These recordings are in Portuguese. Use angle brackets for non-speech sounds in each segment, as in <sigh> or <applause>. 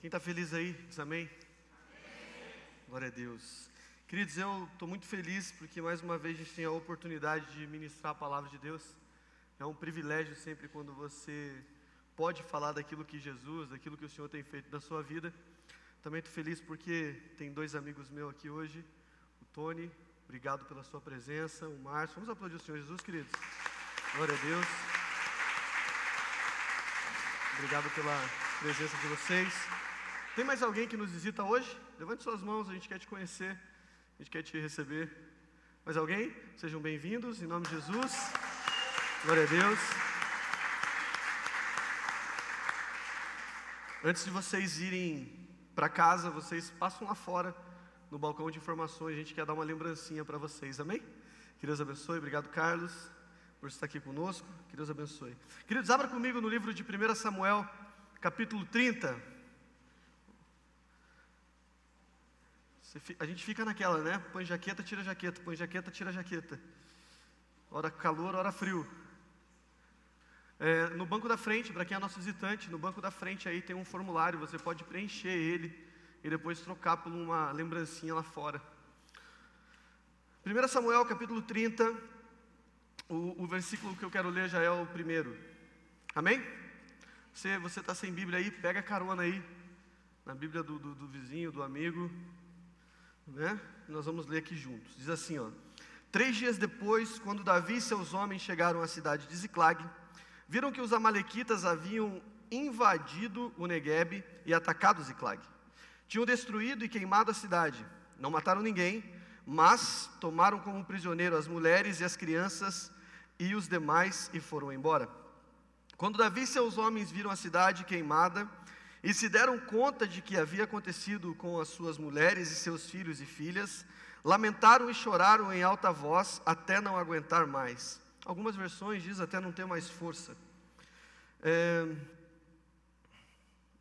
Quem está feliz aí, diz amém? amém? Glória a Deus. Queridos, eu estou muito feliz porque mais uma vez a gente tem a oportunidade de ministrar a palavra de Deus. É um privilégio sempre quando você pode falar daquilo que Jesus, daquilo que o Senhor tem feito na sua vida. Também estou feliz porque tem dois amigos meus aqui hoje, o Tony, obrigado pela sua presença, o Márcio. Vamos aplaudir o Senhor Jesus, queridos. Glória a Deus. Obrigado pela presença de vocês. Tem mais alguém que nos visita hoje? Levante suas mãos, a gente quer te conhecer, a gente quer te receber. Mais alguém? Sejam bem-vindos, em nome de Jesus. Glória a Deus. Antes de vocês irem para casa, vocês passam lá fora, no balcão de informações, a gente quer dar uma lembrancinha para vocês, amém? Que Deus abençoe, obrigado Carlos, por estar aqui conosco, que Deus abençoe. Queridos, abra comigo no livro de 1 Samuel, capítulo 30. A gente fica naquela, né? Põe jaqueta, tira jaqueta, põe jaqueta, tira jaqueta. Hora calor, hora frio. É, no banco da frente, para quem é nosso visitante, no banco da frente aí tem um formulário, você pode preencher ele e depois trocar por uma lembrancinha lá fora. 1 Samuel capítulo 30, o, o, versículo que eu quero ler já é o primeiro. Amém? Você está sem Bíblia aí, pega carona aí, na Bíblia do, do, do vizinho, do amigo né? Nós vamos ler aqui juntos. Diz assim, ó: Três dias depois, quando Davi e seus homens chegaram à cidade de Ziclag, viram que os amalequitas haviam invadido o Negueb e atacado Ziclag. Tinham destruído e queimado a cidade. Não mataram ninguém, mas tomaram como prisioneiro as mulheres e as crianças e os demais e foram embora. Quando Davi e seus homens viram a cidade queimada e se deram conta de que havia acontecido com as suas mulheres e seus filhos e filhas, lamentaram e choraram em alta voz até não aguentar mais. Algumas versões diz até não ter mais força. É,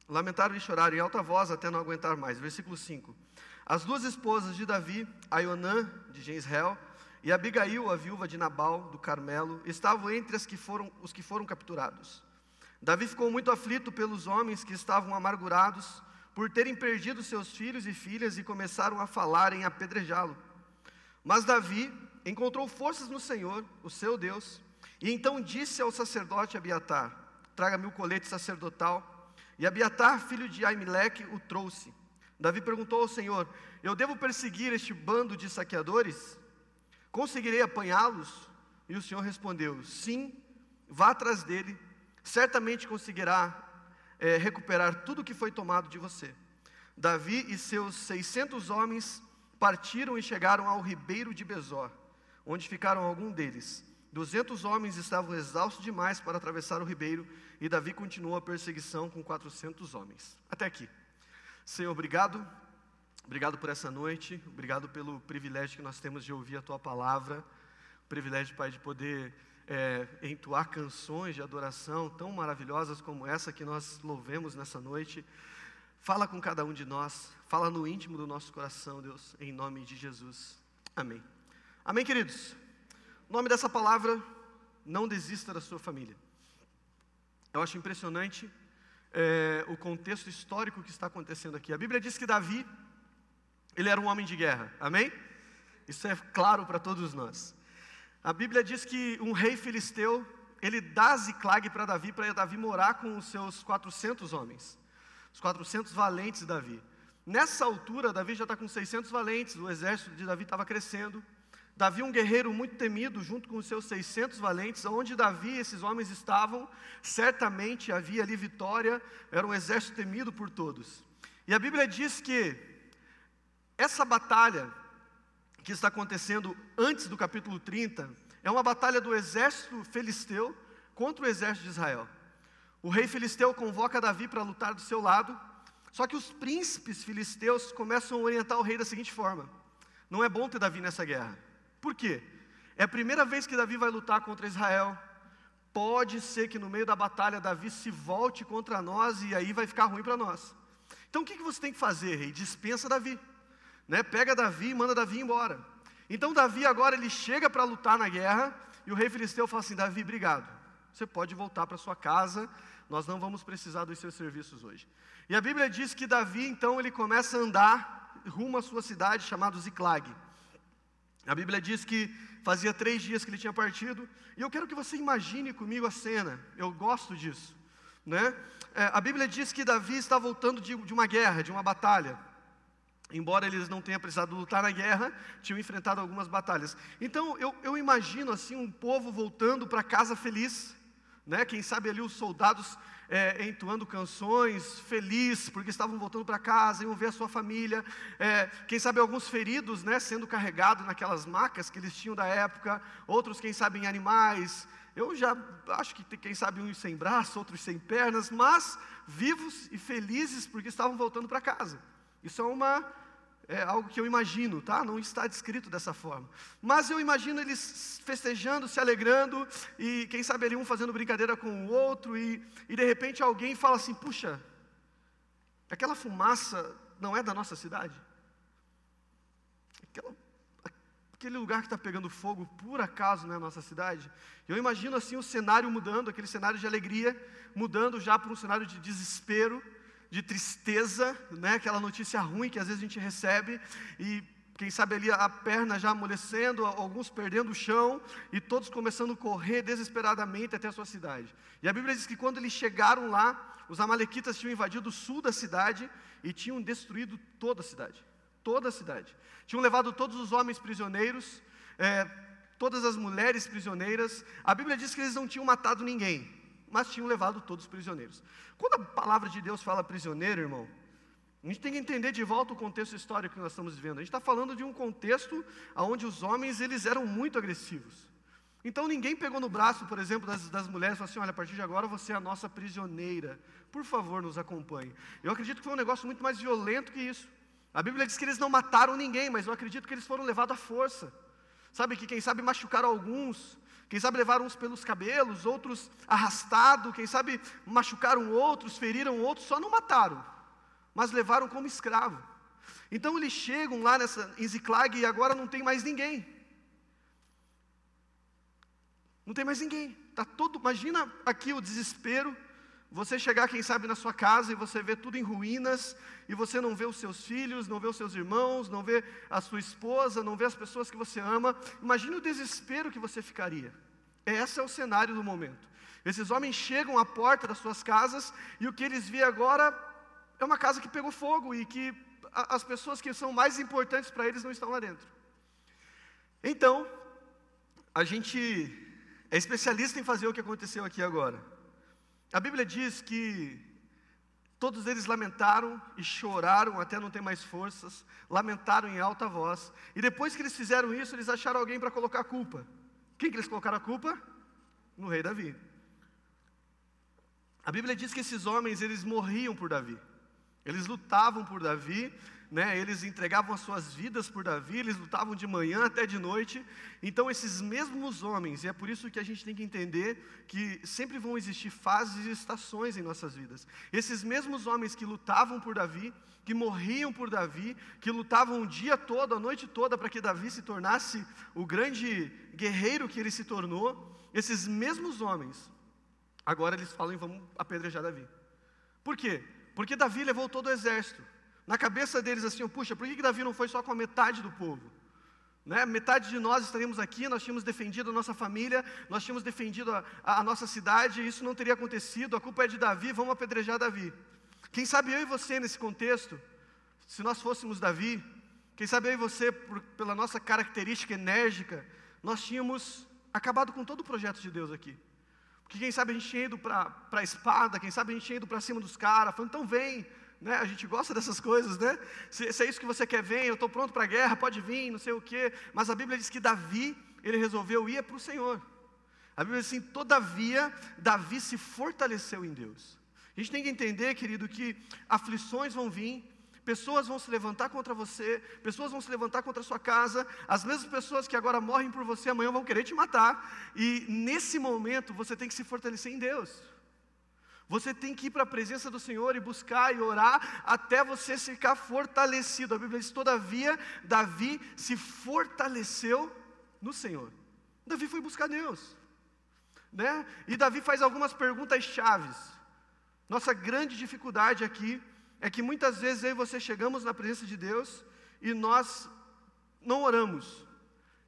lamentaram e choraram em alta voz até não aguentar mais. Versículo 5. As duas esposas de Davi, Aionã de Jezreel e Abigail, a viúva de Nabal do Carmelo, estavam entre as que foram, os que foram capturados. Davi ficou muito aflito pelos homens que estavam amargurados por terem perdido seus filhos e filhas e começaram a falar em apedrejá-lo. Mas Davi encontrou forças no Senhor, o seu Deus, e então disse ao sacerdote Abiatar: Traga-me o colete sacerdotal. E Abiatar, filho de Aimeleque, o trouxe. Davi perguntou ao Senhor: Eu devo perseguir este bando de saqueadores? Conseguirei apanhá-los? E o Senhor respondeu: Sim, vá atrás dele certamente conseguirá é, recuperar tudo que foi tomado de você. Davi e seus 600 homens partiram e chegaram ao ribeiro de Bezor, onde ficaram alguns deles. 200 homens estavam exaustos demais para atravessar o ribeiro e Davi continuou a perseguição com 400 homens. Até aqui. Senhor, obrigado. Obrigado por essa noite. Obrigado pelo privilégio que nós temos de ouvir a tua palavra. Privilégio, Pai, de poder é, entoar canções de adoração tão maravilhosas como essa que nós louvemos nessa noite. Fala com cada um de nós, fala no íntimo do nosso coração, Deus, em nome de Jesus. Amém. Amém, queridos? O nome dessa palavra, não desista da sua família. Eu acho impressionante é, o contexto histórico que está acontecendo aqui. A Bíblia diz que Davi, ele era um homem de guerra, amém? Isso é claro para todos nós. A Bíblia diz que um rei filisteu, ele dá Ziclag para Davi, para Davi morar com os seus 400 homens, os 400 valentes de Davi. Nessa altura, Davi já está com 600 valentes, o exército de Davi estava crescendo. Davi, um guerreiro muito temido, junto com os seus 600 valentes, onde Davi e esses homens estavam, certamente havia ali vitória, era um exército temido por todos. E a Bíblia diz que essa batalha que está acontecendo antes do capítulo 30 é uma batalha do exército filisteu contra o exército de Israel. O rei filisteu convoca Davi para lutar do seu lado, só que os príncipes filisteus começam a orientar o rei da seguinte forma: não é bom ter Davi nessa guerra. Por quê? É a primeira vez que Davi vai lutar contra Israel. Pode ser que no meio da batalha Davi se volte contra nós e aí vai ficar ruim para nós. Então o que você tem que fazer, rei? Dispensa Davi né, pega Davi e manda Davi embora. Então Davi agora ele chega para lutar na guerra e o rei filisteu fala assim: Davi, obrigado. Você pode voltar para sua casa, nós não vamos precisar dos seus serviços hoje. E a Bíblia diz que Davi, então, ele começa a andar rumo à sua cidade, chamada Ziclag. A Bíblia diz que fazia três dias que ele tinha partido, e eu quero que você imagine comigo a cena, eu gosto disso. Né? É, a Bíblia diz que Davi está voltando de, de uma guerra, de uma batalha. Embora eles não tenham precisado lutar na guerra, tinham enfrentado algumas batalhas. Então eu, eu imagino assim um povo voltando para casa feliz, né? Quem sabe ali os soldados é, entoando canções, feliz, porque estavam voltando para casa, iam ver a sua família. É, quem sabe alguns feridos, né, sendo carregados naquelas macas que eles tinham da época. Outros, quem sabe, em animais. Eu já acho que quem sabe uns sem braço, outros sem pernas, mas vivos e felizes porque estavam voltando para casa. Isso é uma é algo que eu imagino, tá? Não está descrito dessa forma. Mas eu imagino eles festejando, se alegrando, e quem sabe ali um fazendo brincadeira com o outro, e, e de repente alguém fala assim: puxa, aquela fumaça não é da nossa cidade? Aquela, aquele lugar que está pegando fogo, por acaso não é a nossa cidade? Eu imagino assim o cenário mudando, aquele cenário de alegria, mudando já para um cenário de desespero de tristeza, né? aquela notícia ruim que às vezes a gente recebe, e quem sabe ali a perna já amolecendo, alguns perdendo o chão, e todos começando a correr desesperadamente até a sua cidade. E a Bíblia diz que quando eles chegaram lá, os amalequitas tinham invadido o sul da cidade e tinham destruído toda a cidade. Toda a cidade. Tinham levado todos os homens prisioneiros, é, todas as mulheres prisioneiras. A Bíblia diz que eles não tinham matado ninguém, mas tinham levado todos os prisioneiros. Quando a palavra de Deus fala prisioneiro, irmão, a gente tem que entender de volta o contexto histórico que nós estamos vivendo. A gente está falando de um contexto onde os homens eles eram muito agressivos. Então ninguém pegou no braço, por exemplo, das, das mulheres e falou assim: olha, a partir de agora você é a nossa prisioneira. Por favor, nos acompanhe. Eu acredito que foi um negócio muito mais violento que isso. A Bíblia diz que eles não mataram ninguém, mas eu acredito que eles foram levados à força. Sabe que quem sabe machucaram alguns, quem sabe levaram uns pelos cabelos, outros arrastado, quem sabe machucaram outros, feriram outros, só não mataram, mas levaram como escravo. Então eles chegam lá nessa, em Ziclag e agora não tem mais ninguém. Não tem mais ninguém. Tá todo, imagina aqui o desespero você chegar, quem sabe, na sua casa e você vê tudo em ruínas, e você não vê os seus filhos, não vê os seus irmãos, não vê a sua esposa, não vê as pessoas que você ama. Imagine o desespero que você ficaria. Esse é o cenário do momento. Esses homens chegam à porta das suas casas e o que eles vêem agora é uma casa que pegou fogo e que as pessoas que são mais importantes para eles não estão lá dentro. Então, a gente é especialista em fazer o que aconteceu aqui agora. A Bíblia diz que todos eles lamentaram e choraram até não ter mais forças, lamentaram em alta voz, e depois que eles fizeram isso, eles acharam alguém para colocar a culpa. Quem que eles colocaram a culpa? No rei Davi. A Bíblia diz que esses homens, eles morriam por Davi. Eles lutavam por Davi, né, eles entregavam as suas vidas por Davi, eles lutavam de manhã até de noite. Então, esses mesmos homens, e é por isso que a gente tem que entender que sempre vão existir fases e estações em nossas vidas. Esses mesmos homens que lutavam por Davi, que morriam por Davi, que lutavam o dia todo, a noite toda, para que Davi se tornasse o grande guerreiro que ele se tornou, esses mesmos homens, agora eles falam vamos apedrejar Davi. Por quê? Porque Davi levou todo o exército. Na cabeça deles assim, puxa, por que, que Davi não foi só com a metade do povo? Né? Metade de nós estaríamos aqui, nós tínhamos defendido a nossa família, nós tínhamos defendido a, a, a nossa cidade, isso não teria acontecido, a culpa é de Davi, vamos apedrejar Davi. Quem sabe eu e você nesse contexto, se nós fôssemos Davi, quem sabe eu e você, por, pela nossa característica enérgica, nós tínhamos acabado com todo o projeto de Deus aqui. Porque quem sabe a gente tinha ido para a espada, quem sabe a gente tinha ido para cima dos caras, falando, então vem, né? A gente gosta dessas coisas, né? Se, se é isso que você quer, vem, eu estou pronto para a guerra, pode vir, não sei o quê. Mas a Bíblia diz que Davi, ele resolveu ir para o Senhor. A Bíblia diz assim, todavia, Davi se fortaleceu em Deus. A gente tem que entender, querido, que aflições vão vir, pessoas vão se levantar contra você, pessoas vão se levantar contra a sua casa, as mesmas pessoas que agora morrem por você amanhã vão querer te matar, e nesse momento você tem que se fortalecer em Deus. Você tem que ir para a presença do Senhor e buscar e orar até você ficar fortalecido. A Bíblia diz: todavia, Davi se fortaleceu no Senhor. Davi foi buscar Deus, né? E Davi faz algumas perguntas chaves. Nossa grande dificuldade aqui é que muitas vezes eu e você chegamos na presença de Deus e nós não oramos.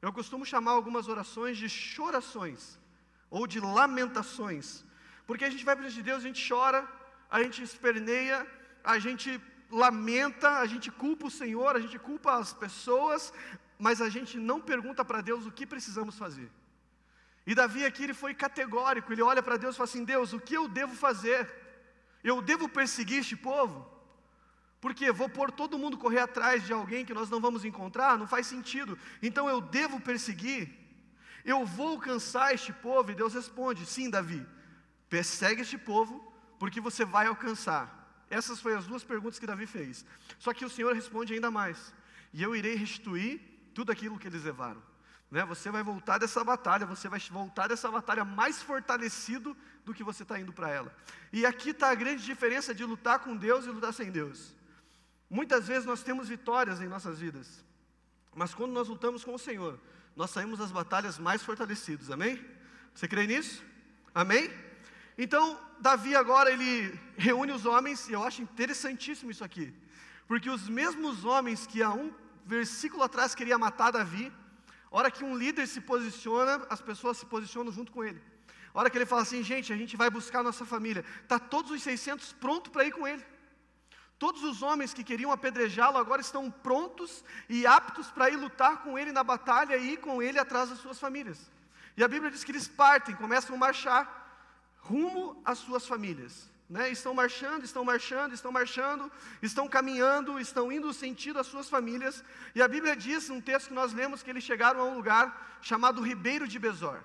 Eu costumo chamar algumas orações de chorações ou de lamentações, porque a gente vai para de Deus, a gente chora, a gente esperneia, a gente lamenta, a gente culpa o Senhor, a gente culpa as pessoas, mas a gente não pergunta para Deus o que precisamos fazer. E Davi aqui ele foi categórico, ele olha para Deus e fala assim: Deus, o que eu devo fazer? Eu devo perseguir este povo? Porque vou pôr todo mundo correr atrás de alguém que nós não vamos encontrar? Não faz sentido. Então eu devo perseguir? Eu vou alcançar este povo? E Deus responde: Sim, Davi, persegue este povo, porque você vai alcançar. Essas foram as duas perguntas que Davi fez. Só que o Senhor responde ainda mais: E eu irei restituir tudo aquilo que eles levaram. Né? Você vai voltar dessa batalha, você vai voltar dessa batalha mais fortalecido do que você está indo para ela. E aqui está a grande diferença de lutar com Deus e lutar sem Deus. Muitas vezes nós temos vitórias em nossas vidas, mas quando nós lutamos com o Senhor, nós saímos das batalhas mais fortalecidos, amém? Você crê nisso? Amém? Então, Davi agora ele reúne os homens, e eu acho interessantíssimo isso aqui, porque os mesmos homens que há um versículo atrás queria matar Davi, hora que um líder se posiciona, as pessoas se posicionam junto com ele. Hora que ele fala assim, gente, a gente vai buscar nossa família, está todos os 600 prontos para ir com ele. Todos os homens que queriam apedrejá-lo agora estão prontos e aptos para ir lutar com ele na batalha e ir com ele atrás das suas famílias. E a Bíblia diz que eles partem, começam a marchar rumo às suas famílias. Né? Estão marchando, estão marchando, estão marchando, estão caminhando, estão indo sentido das suas famílias. E a Bíblia diz, um texto que nós lemos, que eles chegaram a um lugar chamado Ribeiro de Besor.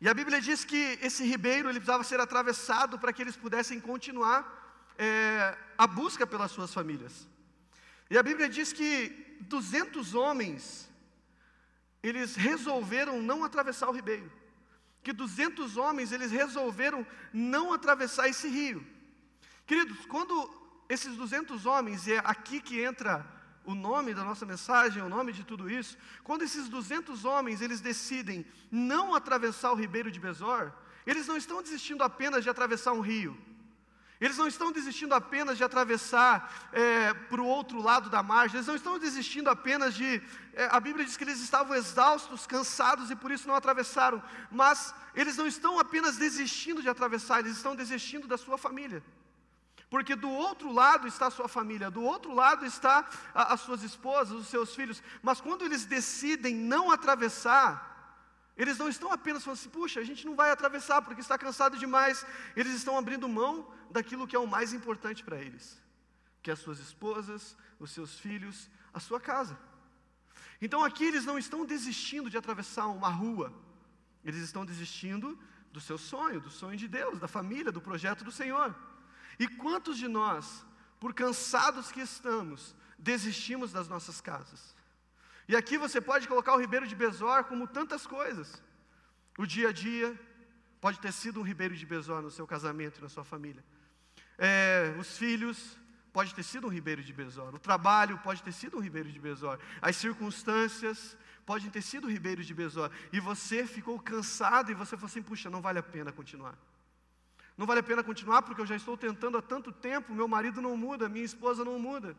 E a Bíblia diz que esse ribeiro ele precisava ser atravessado para que eles pudessem continuar é, a busca pelas suas famílias. E a Bíblia diz que 200 homens, eles resolveram não atravessar o ribeiro que 200 homens eles resolveram não atravessar esse rio. Queridos, quando esses 200 homens, e é aqui que entra o nome da nossa mensagem, o nome de tudo isso, quando esses 200 homens eles decidem não atravessar o ribeiro de Besor, eles não estão desistindo apenas de atravessar um rio. Eles não estão desistindo apenas de atravessar é, para o outro lado da margem, eles não estão desistindo apenas de. É, a Bíblia diz que eles estavam exaustos, cansados e por isso não atravessaram, mas eles não estão apenas desistindo de atravessar, eles estão desistindo da sua família. Porque do outro lado está a sua família, do outro lado está a, as suas esposas, os seus filhos, mas quando eles decidem não atravessar, eles não estão apenas falando assim, puxa, a gente não vai atravessar porque está cansado demais. Eles estão abrindo mão daquilo que é o mais importante para eles, que é as suas esposas, os seus filhos, a sua casa. Então aqui eles não estão desistindo de atravessar uma rua, eles estão desistindo do seu sonho, do sonho de Deus, da família, do projeto do Senhor. E quantos de nós, por cansados que estamos, desistimos das nossas casas? E aqui você pode colocar o Ribeiro de Besor como tantas coisas. O dia a dia pode ter sido um Ribeiro de Besor no seu casamento e na sua família. É, os filhos pode ter sido um Ribeiro de Besor. O trabalho pode ter sido um Ribeiro de Besor. As circunstâncias podem ter sido um Ribeiro de Besor. E você ficou cansado e você falou assim: puxa, não vale a pena continuar. Não vale a pena continuar porque eu já estou tentando há tanto tempo, meu marido não muda, minha esposa não muda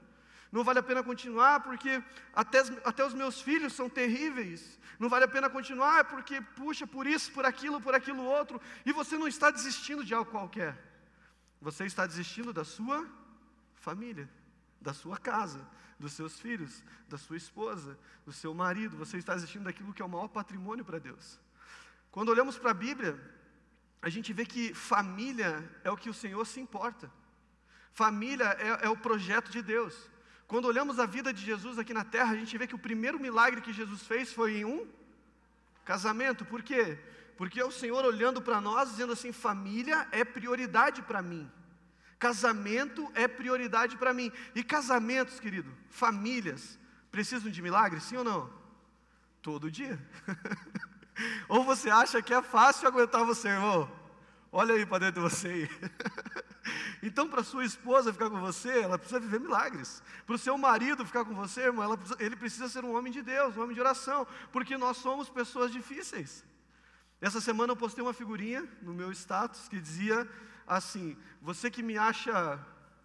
não vale a pena continuar porque até, até os meus filhos são terríveis, não vale a pena continuar porque, puxa, por isso, por aquilo, por aquilo outro, e você não está desistindo de algo qualquer, você está desistindo da sua família, da sua casa, dos seus filhos, da sua esposa, do seu marido, você está desistindo daquilo que é o maior patrimônio para Deus. Quando olhamos para a Bíblia, a gente vê que família é o que o Senhor se importa. Família é, é, o projeto de Deus. Quando olhamos a vida de Jesus aqui na terra, a gente vê que o primeiro milagre que Jesus fez foi em um casamento. Por quê? Porque é o Senhor olhando para nós, dizendo assim: família é prioridade para mim. Casamento é prioridade para mim. E casamentos, querido, famílias, precisam de milagres, sim ou não? Todo dia. <laughs> ou você acha que é fácil aguentar você, irmão? Olha aí para dentro de você aí. <laughs> Então, para sua esposa ficar com você, ela precisa viver milagres. Para o seu marido ficar com você, irmão, precisa, ele precisa ser um homem de Deus, um homem de oração, porque nós somos pessoas difíceis. Essa semana eu postei uma figurinha no meu status que dizia: assim: você que me acha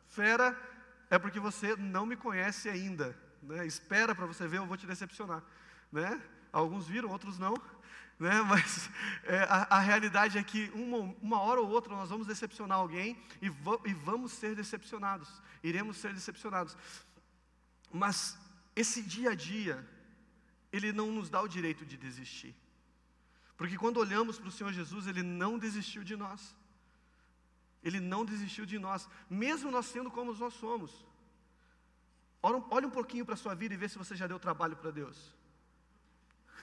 fera, é porque você não me conhece ainda. Né? Espera para você ver, eu vou te decepcionar. Né? Alguns viram, outros não. Né? <laughs> Mas é, a, a, realidade é que uma, uma, hora ou outra nós vamos decepcionar alguém e, e vamos ser decepcionados. Iremos ser decepcionados. Mas esse dia a dia, ele não nos dá o direito de desistir. Porque quando olhamos para o Senhor Jesus, Ele não desistiu de nós. Ele não desistiu de nós, mesmo nós sendo como nós somos. Olha um pouquinho para a sua vida e vê se você já deu trabalho para Deus.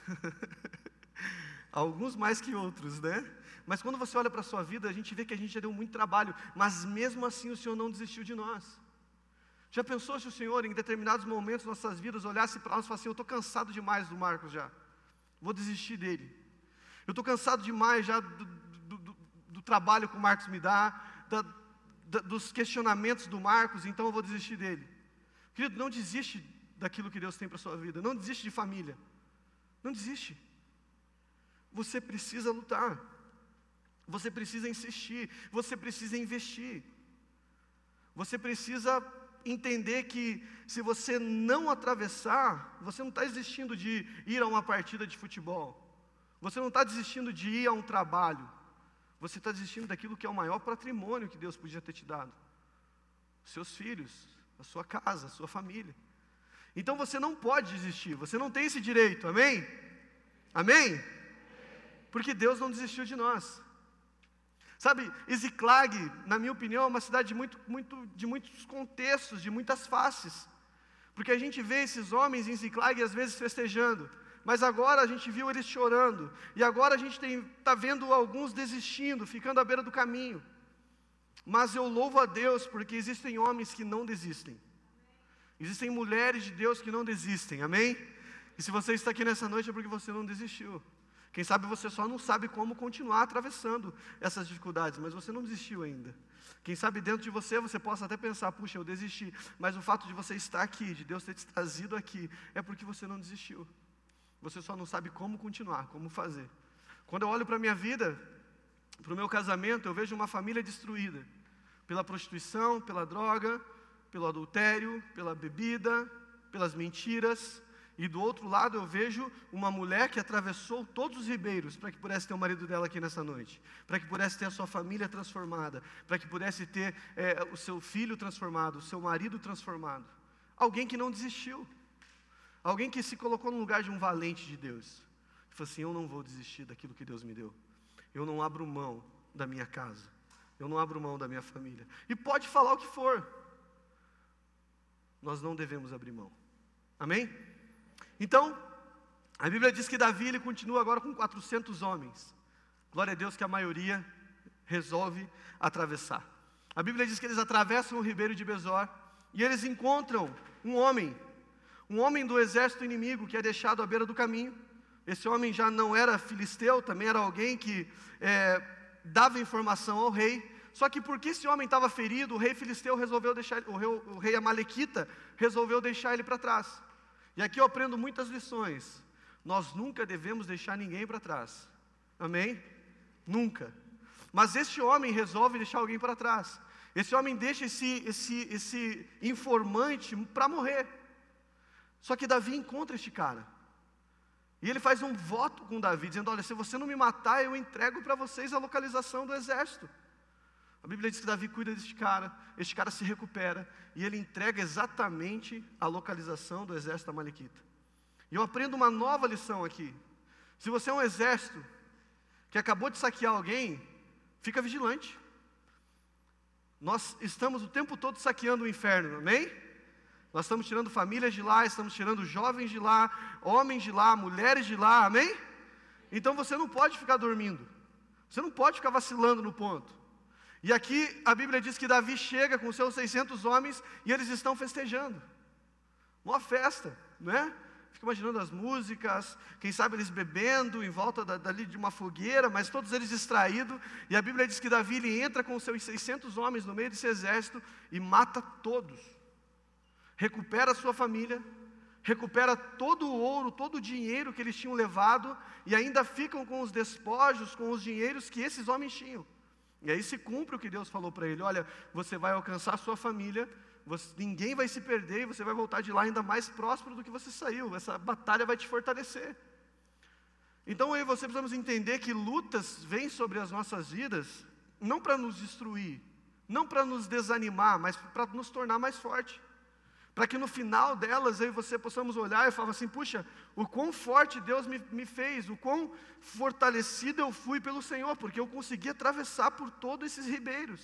<laughs> Alguns mais que outros, né? Mas quando você olha para a sua vida, a gente vê que a gente já deu muito trabalho, mas mesmo assim o Senhor não desistiu de nós. Já pensou se o Senhor, em determinados momentos nossas vidas, olhasse para nós e falasse assim: Eu estou cansado demais do Marcos já, vou desistir dele. Eu estou cansado demais já do, do, do, do, trabalho que o Marcos me dá, da, da, dos questionamentos do Marcos, então eu vou desistir dele. Querido, não desiste daquilo que Deus tem para a sua vida, não desiste de família, não desiste. Você precisa lutar, você precisa insistir, você precisa investir, você precisa entender que se você não atravessar, você não está desistindo de ir a uma partida de futebol, você não está desistindo de ir a um trabalho, você está desistindo daquilo que é o maior patrimônio que Deus podia ter te dado: seus filhos, a sua casa, a sua família. Então você não pode desistir, você não tem esse direito, amém? Amém? Porque Deus não desistiu de nós. Sabe, Ziklag, na minha opinião, é uma cidade de, muito, muito, de muitos contextos, de muitas faces. Porque a gente vê esses homens em Ziklag às vezes festejando, mas agora a gente viu eles chorando, e agora a gente está vendo alguns desistindo, ficando à beira do caminho. Mas eu louvo a Deus porque existem homens que não desistem, existem mulheres de Deus que não desistem, amém? E se você está aqui nessa noite é porque você não desistiu. Quem sabe você só não sabe como continuar atravessando essas dificuldades, mas você não desistiu ainda. Quem sabe dentro de você você possa até pensar, puxa, eu desisti, mas o fato de você estar aqui, de Deus ter te trazido aqui, é porque você não desistiu. Você só não sabe como continuar, como fazer. Quando eu olho para a minha vida, para o meu casamento, eu vejo uma família destruída pela prostituição, pela droga, pelo adultério, pela bebida, pelas mentiras, e do outro lado eu vejo uma mulher que atravessou todos os ribeiros para que pudesse ter o marido dela aqui nessa noite, para que pudesse ter a sua família transformada, para que pudesse ter é, o seu filho transformado, o seu marido transformado. Alguém que não desistiu, alguém que se colocou no lugar de um valente de Deus. E falou assim: Eu não vou desistir daquilo que Deus me deu, eu não abro mão da minha casa, eu não abro mão da minha família. E pode falar o que for, nós não devemos abrir mão. Amém? Então, a Bíblia diz que Davi ele continua agora com 400 homens. Glória a Deus que a maioria resolve atravessar. A Bíblia diz que eles atravessam o ribeiro de Besor e eles encontram um homem, um homem do exército inimigo que é deixado à beira do caminho. Esse homem já não era filisteu, também era alguém que é, dava informação ao rei. Só que porque esse homem estava ferido, o rei filisteu resolveu deixar, o rei, o rei Amalequita resolveu deixar ele para trás. E aqui eu aprendo muitas lições. Nós nunca devemos deixar ninguém para trás. Amém? Nunca. Mas este homem resolve deixar alguém para trás. Esse homem deixa esse, esse, esse informante para morrer. Só que Davi encontra este cara. E ele faz um voto com Davi, dizendo: Olha, se você não me matar, eu entrego para vocês a localização do exército. A Bíblia diz que Davi cuida deste cara, este cara se recupera e ele entrega exatamente a localização do exército amalequita. E eu aprendo uma nova lição aqui. Se você é um exército que acabou de saquear alguém, fica vigilante. Nós estamos o tempo todo saqueando o inferno, amém? Nós estamos tirando famílias de lá, estamos tirando jovens de lá, homens de lá, mulheres de lá, amém? Então você não pode ficar dormindo, você não pode ficar vacilando no ponto. E aqui a Bíblia diz que Davi chega com seus 600 homens e eles estão festejando. Uma festa, né? Fico imaginando as músicas, quem sabe eles bebendo em volta da, dali de uma fogueira, mas todos eles distraídos. E a Bíblia diz que Davi ele entra com seus 600 homens no meio desse exército e mata todos. Recupera a sua família, recupera todo o ouro, todo o dinheiro que eles tinham levado e ainda ficam com os despojos, com os dinheiros que esses homens tinham. E aí se cumpre o que Deus falou para ele: olha, você vai alcançar a sua família, você, ninguém vai se perder e você vai voltar de lá ainda mais próspero do que você saiu. Essa batalha vai te fortalecer. Então aí você precisamos entender que lutas vêm sobre as nossas vidas não para nos destruir, não para nos desanimar, mas para nos tornar mais forte. Para que no final delas eu e você possamos olhar e falar assim: puxa, o quão forte Deus me, me fez, o quão fortalecido eu fui pelo Senhor, porque eu consegui atravessar por todos esses ribeiros.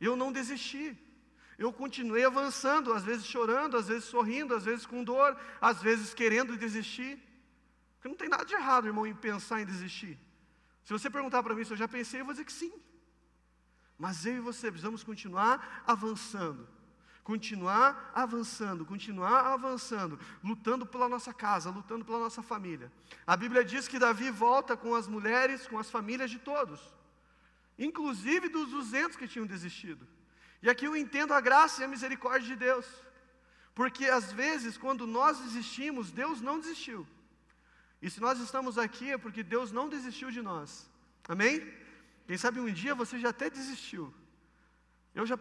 Eu não desisti. Eu continuei avançando, às vezes chorando, às vezes sorrindo, às vezes com dor, às vezes querendo desistir. Porque não tem nada de errado, irmão, em pensar em desistir. Se você perguntar para mim se eu já pensei, eu vou dizer que sim. Mas eu e você precisamos continuar avançando continuar avançando, continuar avançando, lutando pela nossa casa, lutando pela nossa família. A Bíblia diz que Davi volta com as mulheres, com as famílias de todos, inclusive dos 200 que tinham desistido. E aqui eu entendo a graça e a misericórdia de Deus, porque às vezes, quando nós desistimos, Deus não desistiu. E se nós estamos aqui é porque Deus não desistiu de nós. Amém? Quem sabe um dia você já até desistiu. Eu já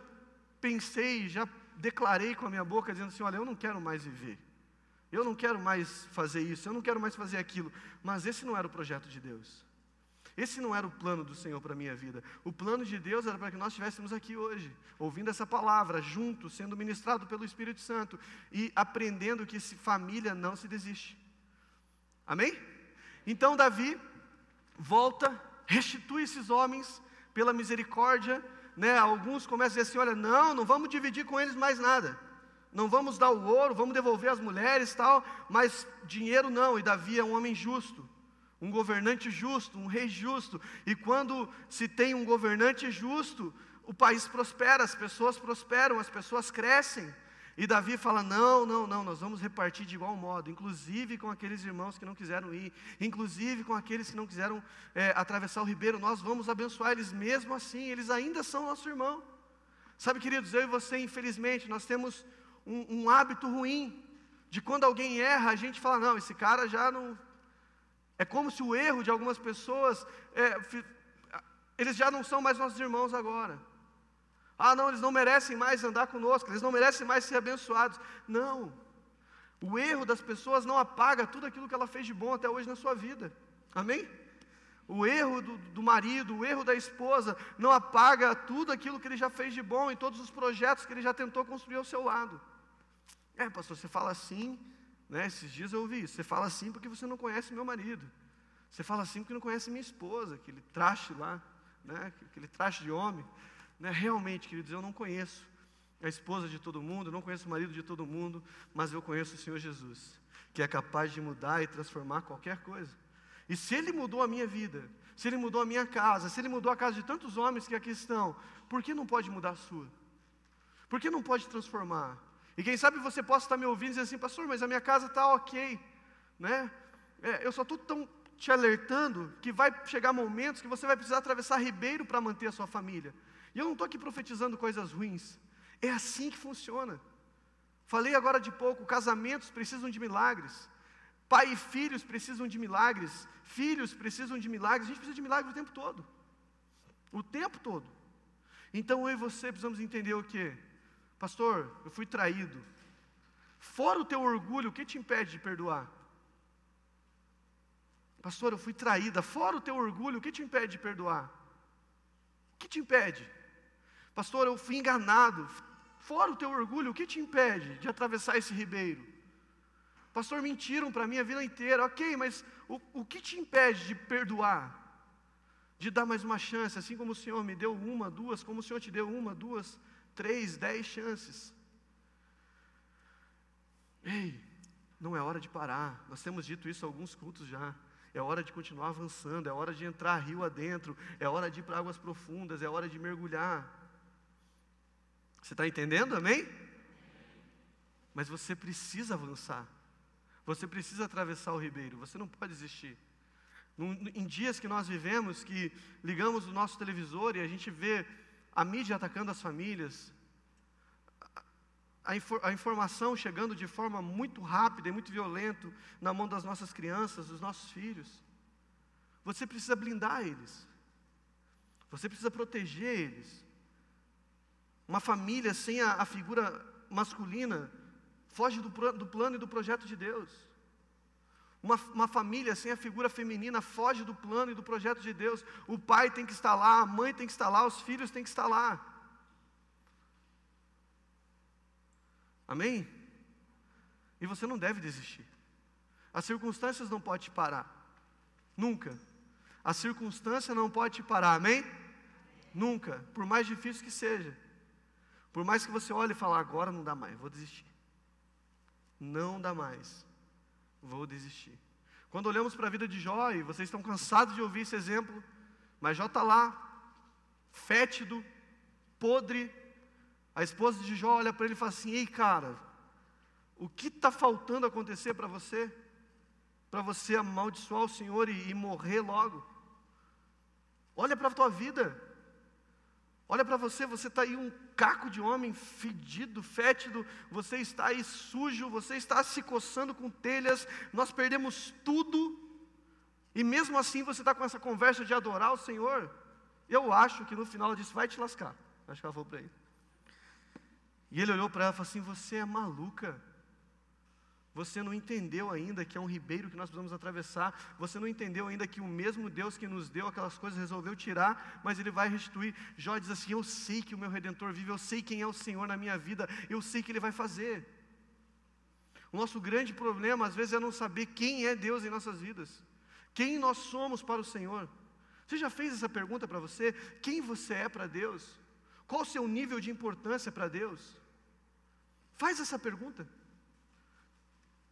pensei, já declarei com a minha boca, dizendo assim: Olha, eu não quero mais viver, eu não quero mais fazer isso, eu não quero mais fazer aquilo. Mas esse não era o projeto de Deus. Esse não era o plano do Senhor para a minha vida. O plano de Deus era para que nós estivéssemos aqui hoje, ouvindo essa palavra, juntos, sendo ministrado pelo Espírito Santo e aprendendo que família não se desiste. Amém? Então Davi volta, restitui esses homens pela misericórdia né, alguns começam a dizer assim: olha, não, não vamos dividir com eles mais nada. Não vamos dar o ouro, vamos devolver as mulheres tal, mas dinheiro não. E Davi é um homem justo, um governante justo, um rei justo. E quando se tem um governante justo, o país prospera, as pessoas prosperam, as pessoas crescem. E Davi fala: não, não, não, nós vamos repartir de igual modo, inclusive com aqueles irmãos que não quiseram ir, inclusive com aqueles que não quiseram é, atravessar o ribeiro, nós vamos abençoar eles mesmo assim, eles ainda são nosso irmão. Sabe, queridos, eu e você, infelizmente, nós temos um, um hábito ruim de quando alguém erra, a gente fala: não, esse cara já não. É como se o erro de algumas pessoas, é, eles já não são mais nossos irmãos agora. Ah, não, eles não merecem mais andar conosco, eles não merecem mais ser abençoados. Não. O erro das pessoas não apaga tudo aquilo que ela fez de bom até hoje na sua vida. Amém? O erro do, do, marido, o erro da esposa, não apaga tudo aquilo que ele já fez de bom e todos os projetos que ele já tentou construir ao seu lado. É, pastor, você fala assim, né? Esses dias eu ouvi isso. Você fala assim porque você não conhece meu marido. Você fala assim porque não conhece minha esposa, aquele traste lá, né? Aquele traste de homem. Né? Realmente, queridos, eu não conheço a esposa de todo mundo, não conheço o marido de todo mundo, mas eu conheço o Senhor Jesus, que é capaz de mudar e transformar qualquer coisa. E se Ele mudou a minha vida, se Ele mudou a minha casa, se Ele mudou a casa de tantos homens que aqui estão, por que não pode mudar a sua? Por que não pode transformar? E quem sabe você possa estar me ouvindo e dizer assim, pastor, mas a minha casa está ok, né? É, eu só estou tão te alertando que vai chegar momentos que você vai precisar atravessar ribeiro para manter a sua família. E eu não estou aqui profetizando coisas ruins. É assim que funciona. Falei agora de pouco: casamentos precisam de milagres. Pai e filhos precisam de milagres. Filhos precisam de milagres. A gente precisa de milagres o tempo todo. O tempo todo. Então eu e você precisamos entender o que? Pastor, eu fui traído. Fora o teu orgulho, o que te impede de perdoar? Pastor, eu fui traída. Fora o teu orgulho, o que te impede de perdoar? O que te impede? Pastor, eu fui enganado. Fora o teu orgulho, o que te impede de atravessar esse ribeiro? Pastor, mentiram para mim a vida inteira. Ok, mas o, o que te impede de perdoar? De dar mais uma chance, assim como o Senhor me deu uma, duas, como o Senhor te deu uma, duas, três, dez chances. Ei, não é hora de parar. Nós temos dito isso alguns cultos já. É hora de continuar avançando, é hora de entrar rio adentro, é hora de ir para águas profundas, é hora de mergulhar. Você está entendendo? Amém? Mas você precisa avançar. Você precisa atravessar o ribeiro. Você não pode desistir. Em dias que nós vivemos, que ligamos o nosso televisor e a gente vê a mídia atacando as famílias, a, infor, a, informação chegando de forma muito rápida e muito violenta na mão das nossas crianças, dos nossos filhos. Você precisa blindar eles. Você precisa proteger eles. Uma família sem a, a figura masculina foge do, do, plano e do projeto de Deus. Uma, uma família sem a figura feminina foge do plano e do projeto de Deus. O pai tem que estar lá, a mãe tem que estar lá, os filhos têm que estar lá. Amém? E você não deve desistir. As circunstâncias não podem te parar. Nunca. A circunstância não pode te parar, amém? Nunca, por mais difícil que seja. Por mais que você olhe e fale, agora não dá mais, vou desistir. Não dá mais, vou desistir. Quando olhamos para a vida de Jó, e vocês estão cansados de ouvir esse exemplo, mas Jó está lá, fétido, podre. A esposa de Jó olha para ele e fala assim: Ei, cara, o que está faltando acontecer para você? Para você amaldiçoar o Senhor e, e morrer logo? Olha para a tua vida. Olha para você, você está aí um caco de homem fedido, fétido, você está aí sujo, você está se coçando com telhas, nós perdemos tudo, e mesmo assim você está com essa conversa de adorar o Senhor. Eu acho que no final ela disse: Vai te lascar. Acho que ela falou para ele. E ele olhou para ela e falou assim: Você é maluca. Você não entendeu ainda que é um ribeiro que nós precisamos atravessar. Você não entendeu ainda que o mesmo Deus que nos deu aquelas coisas resolveu tirar, mas Ele vai restituir. Jó diz assim: Eu sei que o meu redentor vive, eu sei quem é o Senhor na minha vida, eu sei que Ele vai fazer. O nosso grande problema, às vezes, é não saber quem é Deus em nossas vidas, quem nós somos para o Senhor. Você já fez essa pergunta para você? Quem você é para Deus? Qual o seu nível de importância para Deus? Faz essa pergunta.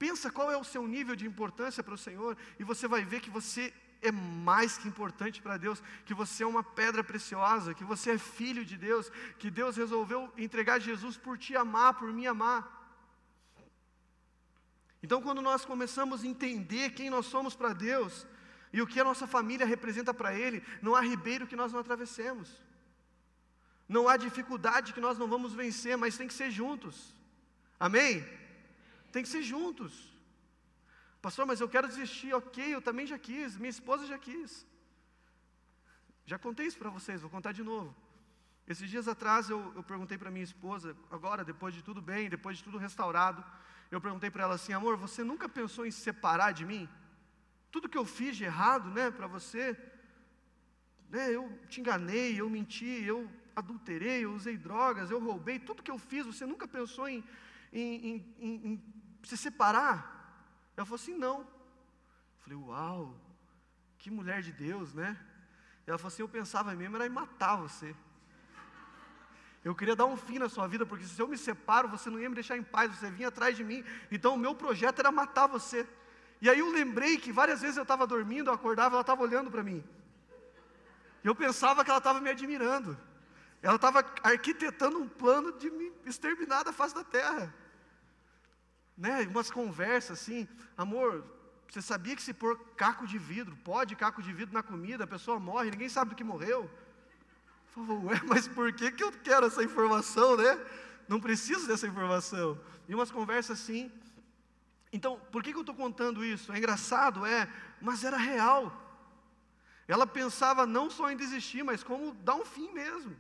Pensa qual é o seu nível de importância para o Senhor, e você vai ver que você é mais que importante para Deus, que você é uma pedra preciosa, que você é filho de Deus, que Deus resolveu entregar Jesus por te amar, por me amar. Então, quando nós começamos a entender quem nós somos para Deus e o que a nossa família representa para Ele, não há ribeiro que nós não atravessemos, não há dificuldade que nós não vamos vencer, mas tem que ser juntos. Amém? Tem que ser juntos. Pastor, mas eu quero desistir. Ok, eu também já quis. Minha esposa já quis. Já contei isso para vocês, vou contar de novo. Esses dias atrás eu, eu perguntei para minha esposa, agora, depois de tudo bem, depois de tudo restaurado, eu perguntei para ela assim: amor, você nunca pensou em se separar de mim? Tudo que eu fiz de errado, né, para você, né, eu te enganei, eu menti, eu adulterei, eu usei drogas, eu roubei, tudo que eu fiz, você nunca pensou em, em, em, em se separar? Ela falou assim: não. Eu falei: uau, que mulher de Deus, né? Ela falou assim: eu pensava mesmo era em matar você. Eu queria dar um fim na sua vida, porque se eu me separo, você não ia me deixar em paz, você vinha atrás de mim. Então o meu projeto era matar você. E aí eu lembrei que várias vezes eu estava dormindo, eu acordava, ela estava olhando para mim. Eu pensava que ela estava me admirando. Ela estava arquitetando um plano de me exterminar da face da terra né, umas conversas assim, amor, você sabia que se pôr caco de vidro, pode caco de vidro na comida, a pessoa morre, ninguém sabe do que morreu. Eu falei, ué, mas por que, que eu quero essa informação, né? Não preciso dessa informação. E umas conversas assim. Então, por que, que eu estou contando isso? É engraçado, é, mas era real. Ela pensava não só em desistir, mas como dar um fim mesmo.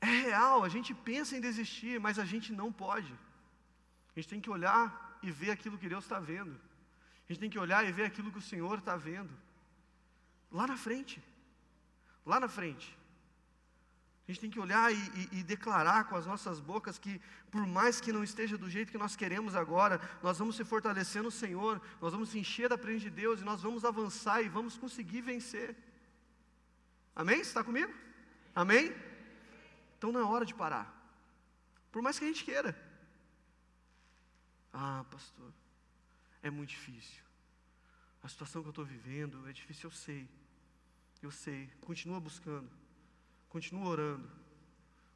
É real, a gente pensa em desistir, mas a gente não pode. A gente tem que olhar e ver aquilo que Deus está vendo. A gente tem que olhar e ver aquilo que o Senhor está vendo. Lá na frente. Lá na frente. A gente tem que olhar e, e, e, declarar com as nossas bocas que, por mais que não esteja do jeito que nós queremos agora, nós vamos se fortalecer no Senhor, nós vamos se encher da presença de Deus e nós vamos avançar e vamos conseguir vencer. Amém? Você está comigo? Amém? Então não é hora de parar. Por mais que a gente queira. Ah, pastor, é muito difícil. A situação que eu estou vivendo é difícil, eu sei. Eu sei. Continua buscando. Continua orando.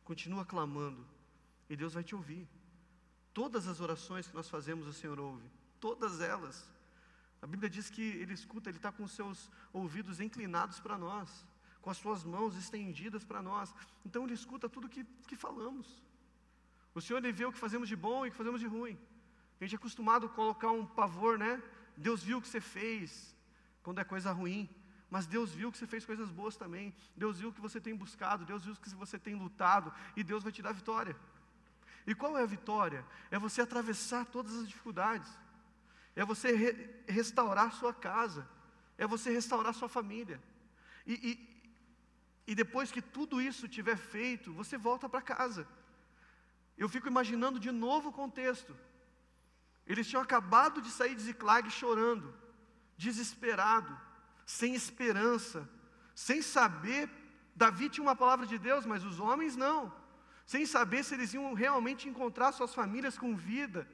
Continua clamando. E Deus vai te ouvir. Todas as orações que nós fazemos, o Senhor ouve. Todas elas. A Bíblia diz que Ele escuta, Ele está com os seus ouvidos inclinados para nós com as suas mãos estendidas para nós. Então Ele escuta tudo que, que falamos. O Senhor ele vê o que fazemos de bom e o que fazemos de ruim. A gente é acostumado a colocar um pavor, né? Deus viu o que você fez quando é coisa ruim. mas Deus viu que você fez coisas boas também. Deus viu que você tem buscado, Deus viu que você tem lutado, e Deus vai te dar vitória. E qual é a vitória? É você atravessar todas as dificuldades, é você re restaurar sua casa, é você restaurar sua família. E, e, e depois que tudo isso tiver feito, você volta para casa. Eu fico imaginando de novo o contexto. Eles tinham acabado de sair de Ziclag chorando, desesperado, sem esperança, sem saber. Davi tinha uma palavra de Deus, mas os homens não. Sem saber se eles iam realmente encontrar suas famílias com vida.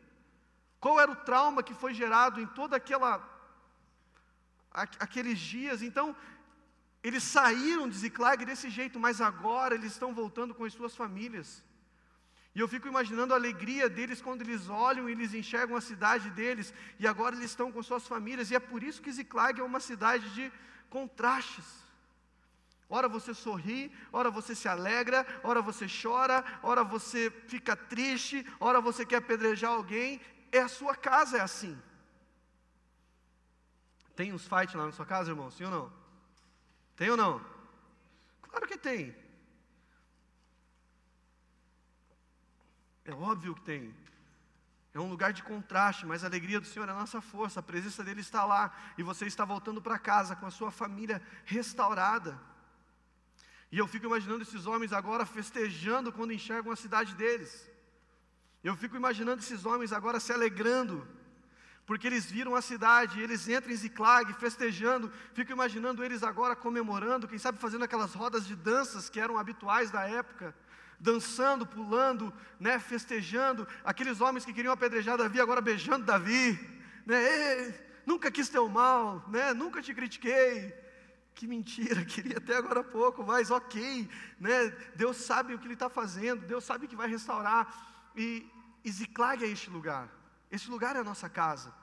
Qual era o trauma que foi gerado em toda aquela aqueles dias? Então, eles saíram de Ziclag desse jeito, mas agora eles estão voltando com as suas famílias. E eu fico imaginando a alegria deles quando eles olham e eles enxergam a cidade deles, e agora eles estão com suas famílias, e é por isso que Ziclag é uma cidade de contrastes. Ora você sorri, ora você se alegra, ora você chora, ora você fica triste, ora você quer apedrejar alguém, é a sua casa é assim. Tem uns fight lá na sua casa, irmão? Sim ou não? Tem ou não? Claro que tem. É óbvio que tem. É um lugar de contraste, mas a alegria do Senhor é a nossa força, a presença dele está lá, e você está voltando para casa com a sua família restaurada. E eu fico imaginando esses homens agora festejando quando enxergam a cidade deles. Eu fico imaginando esses homens agora se alegrando, porque eles viram a cidade, eles entram em Ziclag festejando. Fico imaginando eles agora comemorando, quem sabe fazendo aquelas rodas de danças que eram habituais da época dançando, pulando, né, festejando, aqueles homens que queriam apedrejar Davi agora beijando Davi, né, nunca quis teu mal, né, nunca te critiquei, que mentira, <laughs> queria até agora pouco, mas ok, né, Deus sabe o que Ele está fazendo, Deus sabe que vai restaurar, e, e Ziclag é este lugar, esse lugar é a nossa casa.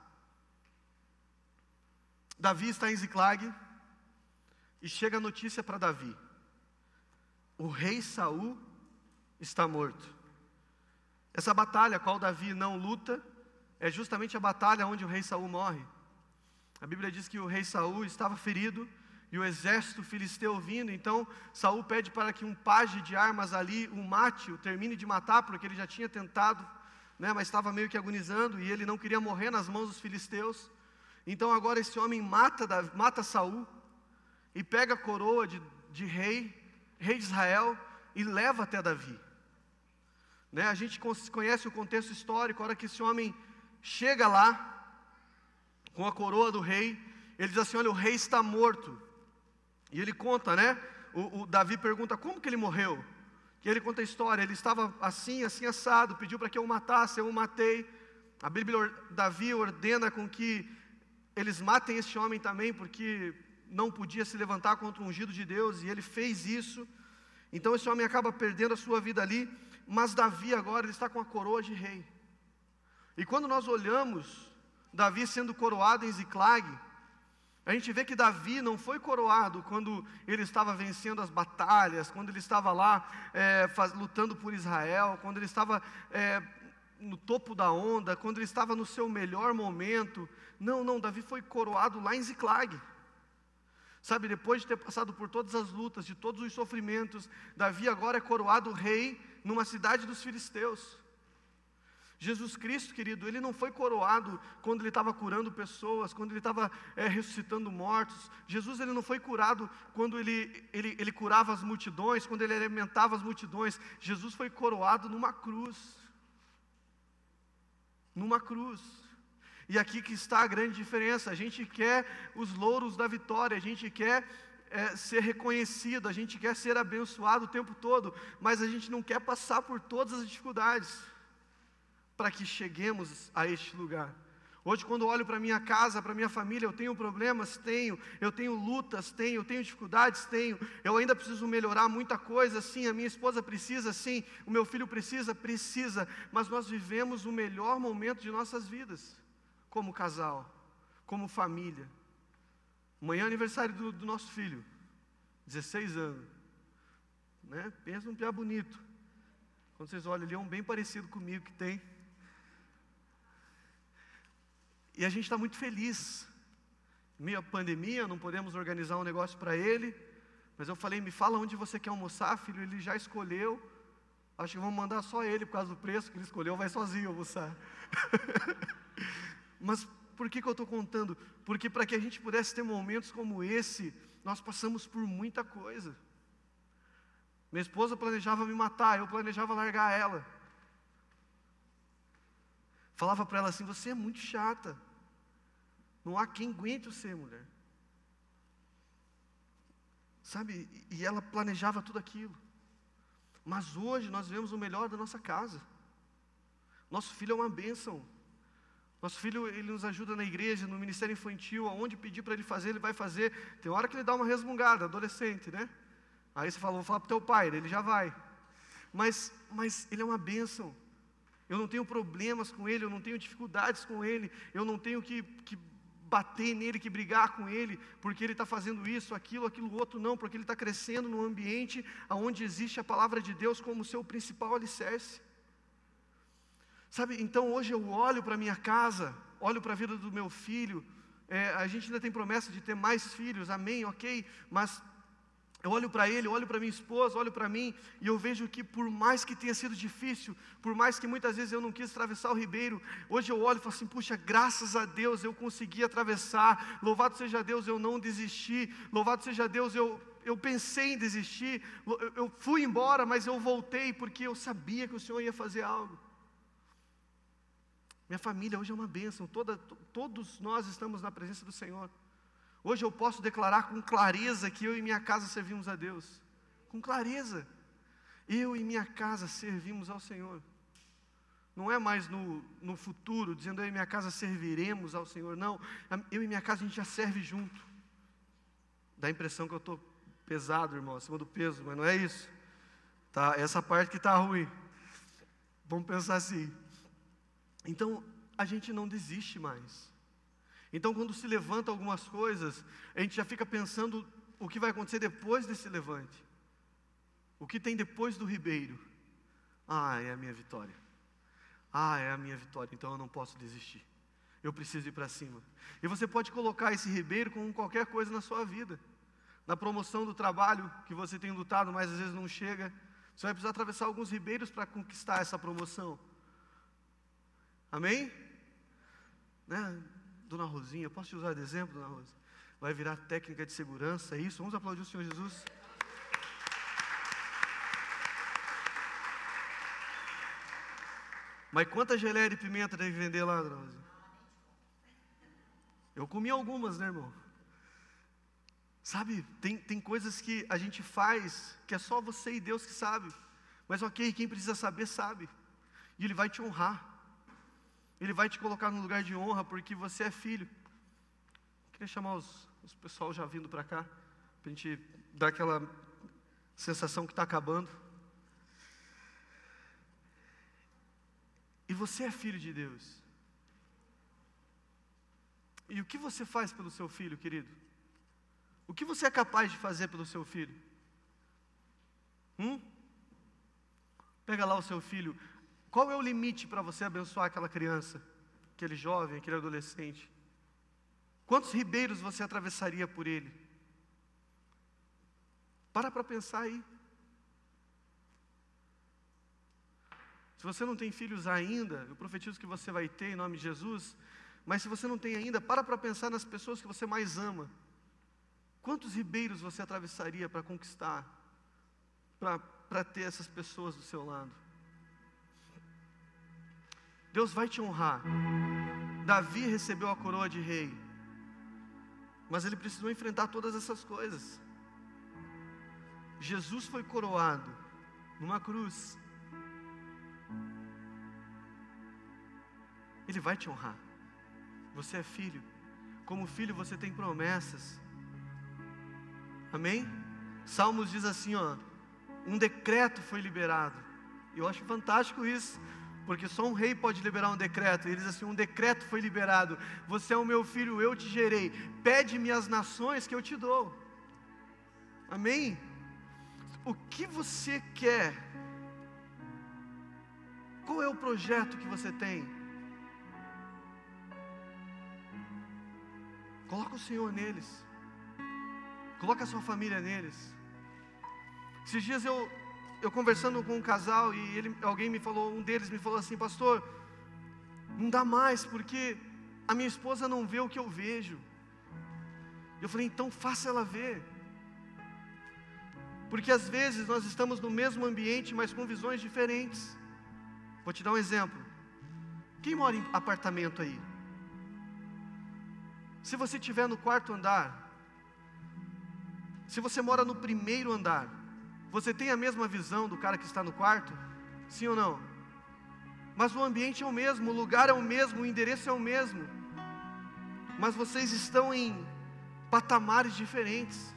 Davi está em Ziclag, e chega a notícia para Davi, o rei Saul está morto. Essa batalha, a qual Davi não luta, é justamente a batalha onde o rei Saul morre. A Bíblia diz que o rei Saul estava ferido e o exército filisteu vindo, então Saul pede para que um paje de armas ali o mate, o termine de matar, porque ele já tinha tentado, né, mas estava meio que agonizando e ele não queria morrer nas mãos dos filisteus. Então agora esse homem mata, mata Saul e pega a coroa de, de rei, rei de Israel, e leva até Davi. Né? A gente conhece o contexto histórico, a hora que esse homem chega lá, com a coroa do rei, ele diz assim: Olha, o rei está morto. E ele conta, né? O, o Davi pergunta: Como que ele morreu? Que ele conta a história: Ele estava assim, assim assado, pediu para que eu o matasse, eu o matei. A Bíblia, Davi ordena com que eles matem esse homem também, porque não podia se levantar contra o ungido de Deus, e ele fez isso. Então esse homem acaba perdendo a sua vida ali mas Davi agora ele está com a coroa de rei. E quando nós olhamos Davi sendo coroado em Ziclag, a gente vê que Davi não foi coroado quando ele estava vencendo as batalhas, quando ele estava lá é, faz, lutando por Israel, quando ele estava é, no topo da onda, quando ele estava no seu melhor momento. Não, não, Davi foi coroado lá em Ziclag. Sabe, depois de ter passado por todas as lutas, de todos os sofrimentos, Davi agora é coroado rei numa cidade dos filisteus. Jesus Cristo, querido, ele não foi coroado quando ele estava curando pessoas, quando ele estava é, ressuscitando mortos. Jesus ele não foi curado quando ele, ele, ele curava as multidões, quando ele alimentava as multidões. Jesus foi coroado numa cruz. Numa cruz. E aqui que está a grande diferença. A gente quer os louros da vitória, a gente quer é, ser reconhecido, a gente quer ser abençoado o tempo todo, mas a gente não quer passar por todas as dificuldades para que cheguemos a este lugar. Hoje, quando olho para minha casa, para minha família, eu tenho problemas? Tenho. Eu tenho lutas? Tenho. Eu tenho dificuldades? Tenho. Eu ainda preciso melhorar muita coisa? Sim. A minha esposa precisa? Sim. O meu filho precisa? Precisa. Mas nós vivemos o melhor momento de nossas vidas, como casal, como família. Amanhã é aniversário do, do nosso filho, 16 anos. Né? Pensa num piá bonito. Quando vocês olham, ele é um bem parecido comigo que tem. E a gente está muito feliz. meio pandemia, não podemos organizar um negócio para ele. Mas eu falei, me fala onde você quer almoçar, filho. Ele já escolheu. Acho que vamos mandar só ele por causa do preço que ele escolheu, vai sozinho almoçar. <laughs> Mas por que, que eu estou contando? Porque para que a gente pudesse ter momentos como esse, nós passamos por muita coisa. Minha esposa planejava me matar, eu planejava largar ela. Falava para ela assim: Você é muito chata. Não há quem aguente você, mulher. Sabe? E ela planejava tudo aquilo. Mas hoje nós vemos o melhor da nossa casa. Nosso filho é uma bênção. Nosso filho, ele nos ajuda na igreja, no ministério infantil, aonde pedir para ele fazer, ele vai fazer. Tem hora que ele dá uma resmungada, adolescente, né? Aí você fala, vou falar para o teu pai, ele já vai. Mas, mas ele é uma bênção. Eu não tenho problemas com ele, eu não tenho dificuldades com ele, eu não tenho que, que bater nele, que brigar com ele, porque ele está fazendo isso, aquilo, aquilo outro, não, porque ele está crescendo num ambiente onde existe a palavra de Deus como seu principal alicerce. Sabe, então hoje eu olho para minha casa, olho para a vida do meu filho, é, a gente ainda tem promessa de ter mais filhos, amém, ok, mas eu olho para ele, olho para minha esposa, olho para mim, e eu vejo que por mais que tenha sido difícil, por mais que muitas vezes eu não quis atravessar o ribeiro, hoje eu olho e falo assim: puxa, graças a Deus eu consegui atravessar, louvado seja Deus, eu não desisti, louvado seja Deus, eu, eu pensei em desistir, eu, fui embora, mas eu voltei porque eu sabia que o Senhor ia fazer algo. Minha família hoje é uma bênção, toda, todos nós estamos na presença do Senhor. Hoje eu posso declarar com clareza que eu e minha casa servimos a Deus. Com clareza. Eu e minha casa servimos ao Senhor. Não é mais no, no futuro, dizendo eu e minha casa serviremos ao Senhor. Não, eu e minha casa a gente já serve junto. Dá a impressão que eu estou pesado, irmão, acima do peso, mas não é isso. Tá, essa parte que está ruim. Vamos pensar assim. Então, a gente não desiste mais. Então, quando se levanta algumas coisas, a gente já fica pensando o que vai acontecer depois desse levante. O que tem depois do ribeiro? Ah, é a minha vitória. Ah, é a minha vitória, então eu não posso desistir. Eu preciso ir para cima. E você pode colocar esse ribeiro com qualquer coisa na sua vida. Na promoção do trabalho que você tem lutado, mas às vezes não chega. Você vai precisar atravessar alguns ribeiros para conquistar essa promoção. Amém? Né? Dona Rosinha, posso te usar de exemplo, Dona Rosa? Vai virar técnica de segurança, é isso? Vamos aplaudir o Senhor Jesus? Mas quanta geleia de pimenta deve vender lá, Dona Rosa? Eu comi algumas, né, irmão? Sabe, tem, tem coisas que a gente faz que é só você e Deus que sabe. Mas ok, quem precisa saber, sabe. E Ele vai te honrar. Ele vai te colocar no lugar de honra porque você é filho. Queria chamar os, os pessoal já vindo para cá, para a gente dar aquela sensação que está acabando. E você é filho de Deus. E o que você faz pelo seu filho, querido? O que você é capaz de fazer pelo seu filho? Hum? Pega lá o seu filho, qual é o limite para você abençoar aquela criança, aquele jovem, aquele adolescente? Quantos ribeiros você atravessaria por ele? Para para pensar aí. Se você não tem filhos ainda, eu profetizo que você vai ter em nome de Jesus. Mas se você não tem ainda, para para pensar nas pessoas que você mais ama. Quantos ribeiros você atravessaria para conquistar, para ter essas pessoas do seu lado? Deus vai te honrar. Davi recebeu a coroa de rei, mas ele precisou enfrentar todas essas coisas. Jesus foi coroado numa cruz. Ele vai te honrar. Você é filho. Como filho, você tem promessas. Amém? Salmos diz assim, ó, um decreto foi liberado. Eu acho fantástico isso porque só um rei pode liberar um decreto. Ele diz assim: um decreto foi liberado. Você é o meu filho, eu te gerei. Pede-me as nações que eu te dou. Amém? O que você quer? Qual é o projeto que você tem? Coloca o Senhor neles. Coloca a sua família neles. Esses dias eu, eu conversando com um casal e ele, alguém me falou, um deles me falou assim, pastor, não dá mais porque a minha esposa não vê o que eu vejo. Eu falei, então faça ela ver. Porque às vezes nós estamos no mesmo ambiente, mas com visões diferentes. Vou te dar um exemplo. Quem mora em apartamento aí? Se você estiver no quarto andar, se você mora no primeiro andar, você tem a mesma visão do cara que está no quarto? Sim ou não? Mas o ambiente é o mesmo, o lugar é o mesmo, o endereço é o mesmo. Mas vocês estão em patamares diferentes.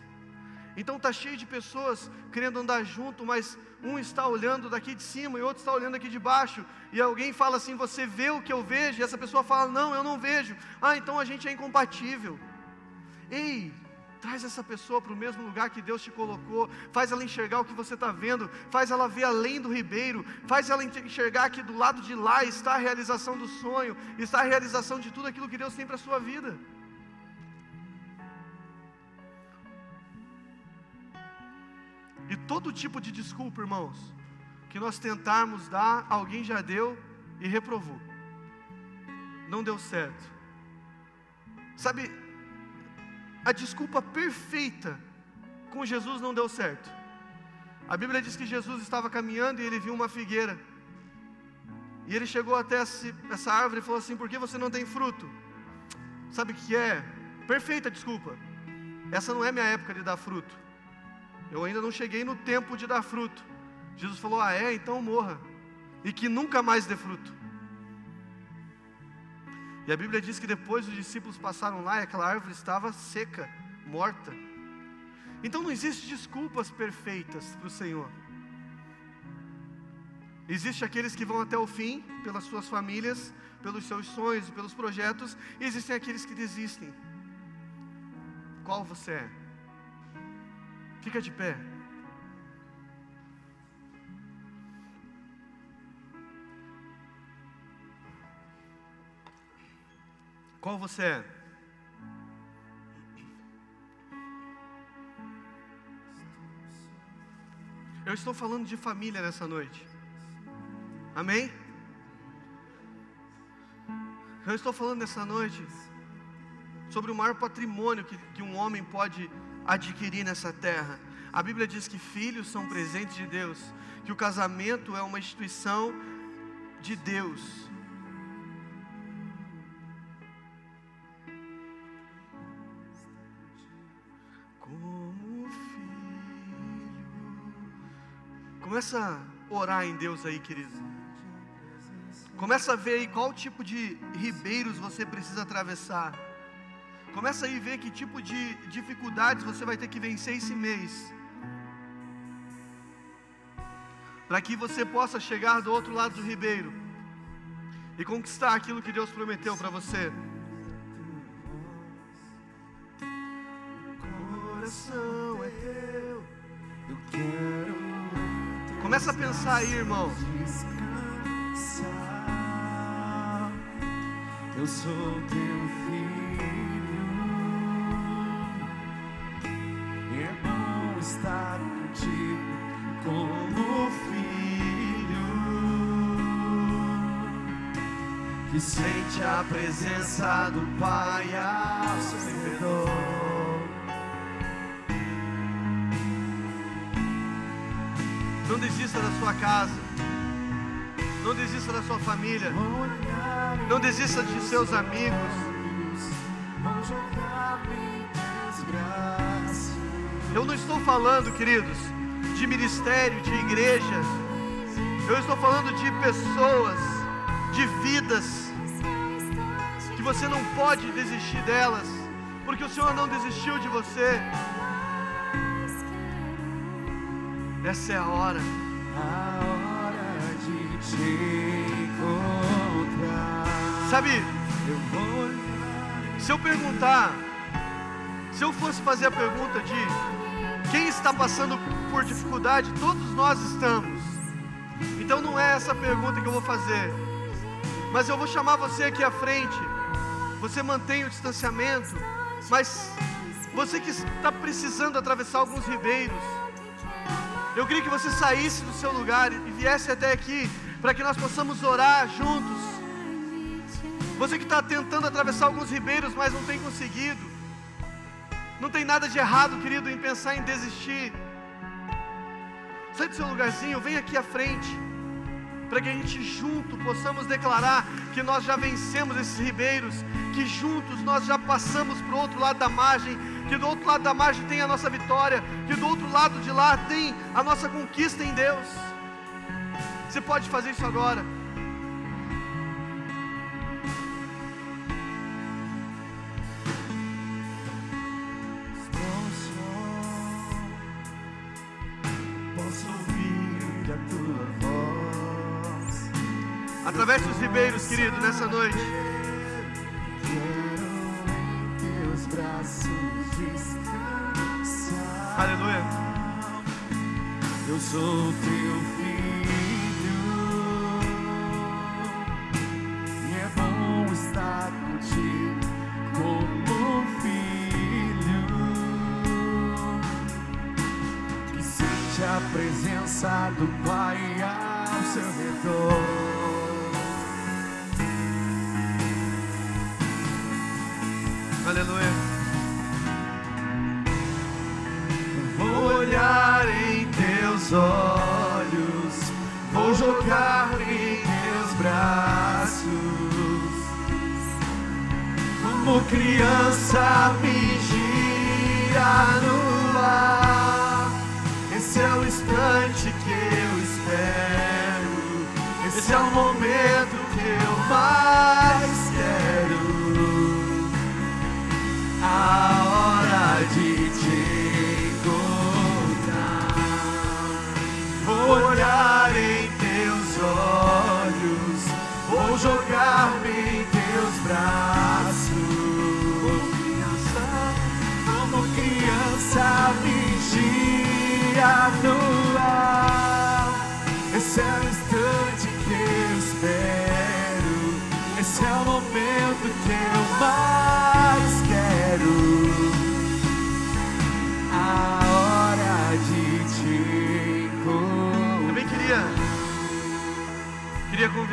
Então está cheio de pessoas querendo andar junto, mas um está olhando daqui de cima e outro está olhando aqui de baixo. E alguém fala assim: Você vê o que eu vejo? E essa pessoa fala: Não, eu não vejo. Ah, então a gente é incompatível. Ei, Traz essa pessoa para o mesmo lugar que Deus te colocou, faz ela enxergar o que você está vendo, faz ela ver além do ribeiro, faz ela enxergar que do lado de lá está a realização do sonho, está a realização de tudo aquilo que Deus tem para a sua vida. E todo tipo de desculpa, irmãos, que nós tentarmos dar, alguém já deu e reprovou. Não deu certo. Sabe, a desculpa perfeita com Jesus não deu certo. A Bíblia diz que Jesus estava caminhando e ele viu uma figueira. E ele chegou até essa árvore e falou assim: Por que você não tem fruto? Sabe o que é? Perfeita desculpa. Essa não é minha época de dar fruto. Eu ainda não cheguei no tempo de dar fruto. Jesus falou: Ah, é? Então morra. E que nunca mais dê fruto. E a Bíblia diz que depois os discípulos passaram lá e aquela árvore estava seca, morta. Então não existe desculpas perfeitas para o Senhor. Existem aqueles que vão até o fim, pelas suas famílias, pelos seus sonhos pelos projetos, e existem aqueles que desistem. Qual você é? Fica de pé. Qual você é? Eu estou falando de família nessa noite. Amém? Eu estou falando nessa noite sobre o maior patrimônio que, que um homem pode adquirir nessa terra. A Bíblia diz que filhos são presentes de Deus, que o casamento é uma instituição de Deus. Começa a orar em Deus aí, querido. Começa a ver aí qual tipo de ribeiros você precisa atravessar. Começa aí a ver que tipo de dificuldades você vai ter que vencer esse mês. Para que você possa chegar do outro lado do ribeiro e conquistar aquilo que Deus prometeu para você. coração é teu, eu quero Começa a pensar aí, irmão. Eu sou teu filho. É bom estar contigo como filho que sente a presença do Pai ao seu redor. Não desista da sua casa. Não desista da sua família. Não desista de seus amigos. Eu não estou falando, queridos, de ministério, de igreja. Eu estou falando de pessoas, de vidas, que você não pode desistir delas, porque o Senhor não desistiu de você. Essa é a hora. A hora de te encontrar. Sabe, eu vou. Se eu perguntar, se eu fosse fazer a pergunta de quem está passando por dificuldade, todos nós estamos. Então não é essa pergunta que eu vou fazer. Mas eu vou chamar você aqui à frente. Você mantém o distanciamento. Mas você que está precisando atravessar alguns ribeiros, eu queria que você saísse do seu lugar e viesse até aqui para que nós possamos orar juntos. Você que está tentando atravessar alguns ribeiros, mas não tem conseguido. Não tem nada de errado, querido, em pensar em desistir. Sai do seu lugarzinho, vem aqui à frente, para que a gente junto possamos declarar que nós já vencemos esses ribeiros, que juntos nós já passamos para o outro lado da margem, que do outro lado da margem tem a nossa vitória, que do outro lado de lá tem a nossa conquista em Deus. Você pode fazer isso agora. Querido, nessa noite. Aleluia. Eu sou criança me gira no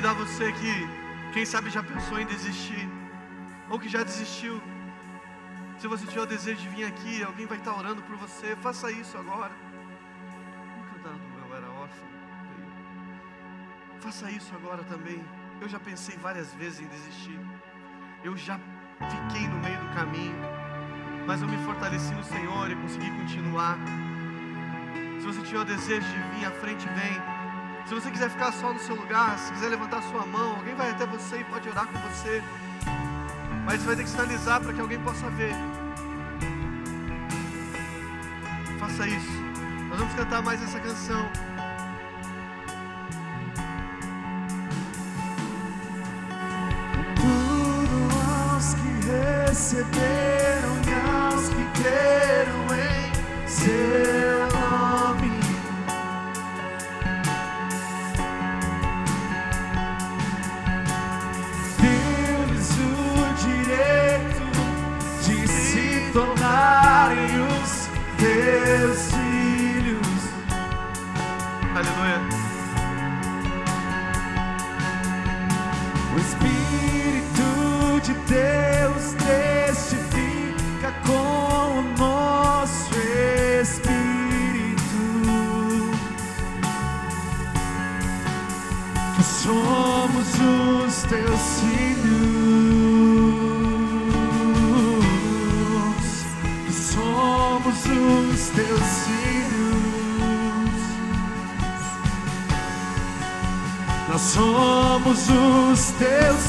convidar você que, quem sabe, já pensou em desistir, ou que já desistiu. Se você tiver o desejo de vir aqui, alguém vai estar orando por você, faça isso agora. Do Eu Era Órfão. Faça isso agora também. Eu já pensei várias vezes em desistir. Eu já fiquei no meio do caminho. Mas eu me fortaleci no Senhor e consegui continuar. Se você tiver o desejo de vir à frente, vem. Se você quiser ficar só no seu lugar, se quiser levantar sua mão, alguém vai até você e pode orar com você. Mas você vai ter que sinalizar para que alguém possa ver. Faça isso. Nós vamos cantar mais essa canção. Tudo aos que receberam somos os teus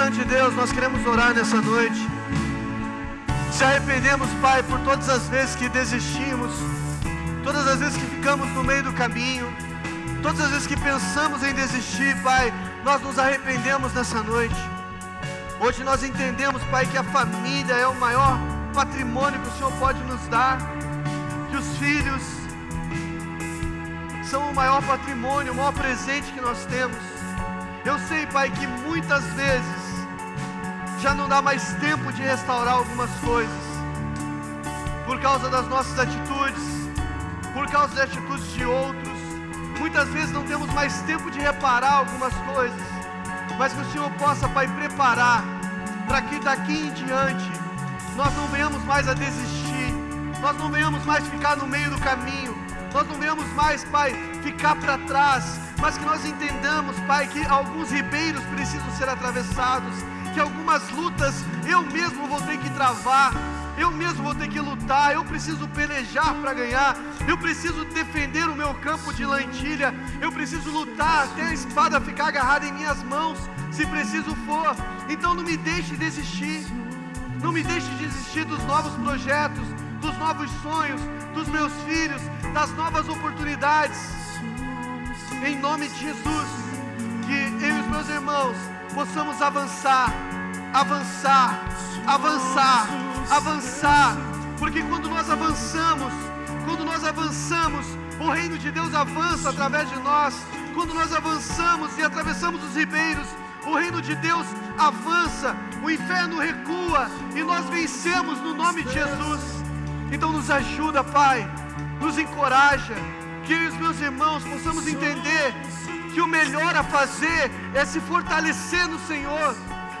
Santo de Deus, nós queremos orar nessa noite. Se arrependemos, Pai, por todas as vezes que desistimos, todas as vezes que ficamos no meio do caminho, todas as vezes que pensamos em desistir, Pai, nós nos arrependemos nessa noite. Hoje nós entendemos, Pai, que a família é o maior patrimônio que o Senhor pode nos dar, que os filhos são o maior patrimônio, o maior presente que nós temos. Eu sei, Pai, que muitas vezes já não dá mais tempo de restaurar algumas coisas, por causa das nossas atitudes, por causa das atitudes de outros. Muitas vezes não temos mais tempo de reparar algumas coisas, mas que o Senhor possa, Pai, preparar para que daqui em diante nós não venhamos mais a desistir, nós não venhamos mais ficar no meio do caminho, nós não venhamos mais, Pai, ficar para trás, mas que nós entendamos, Pai, que alguns ribeiros precisam ser atravessados, que algumas lutas eu mesmo vou ter que travar, eu mesmo vou ter que lutar, eu preciso pelejar para ganhar, eu preciso defender o meu campo de lentilha, eu preciso lutar até a espada ficar agarrada em minhas mãos, se preciso for. Então não me deixe desistir, não me deixe desistir dos novos projetos, dos novos sonhos, dos meus filhos, das novas oportunidades. Em nome de Jesus, que eu e os meus irmãos possamos avançar, avançar, avançar, avançar, porque quando nós avançamos, quando nós avançamos, o reino de Deus avança através de nós. Quando nós avançamos e atravessamos os ribeiros, o reino de Deus avança, o inferno recua e nós vencemos no nome de Jesus. Então nos ajuda, Pai, nos encoraja, que eu e os meus irmãos possamos entender que o melhor a fazer é se fortalecer no Senhor,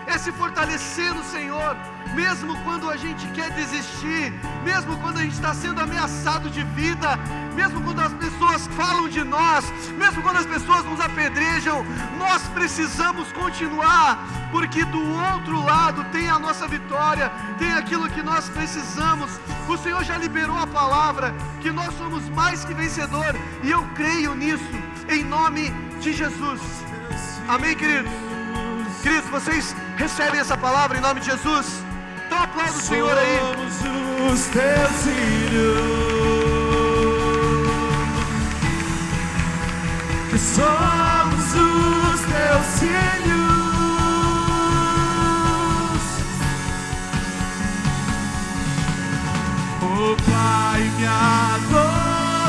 é se fortalecer no Senhor, mesmo quando a gente quer desistir, mesmo quando a gente está sendo ameaçado de vida, mesmo quando as pessoas falam de nós, mesmo quando as pessoas nos apedrejam, nós precisamos continuar, porque do outro lado tem a nossa vitória, tem aquilo que nós precisamos. O Senhor já liberou a palavra que nós somos mais que vencedor, e eu creio nisso, em nome de Jesus. Amém, queridos? Queridos, vocês recebem essa palavra em nome de Jesus? Então aplauda o Senhor aí. Somos os teus filhos. Somos os teus filhos. O Pai me adotou.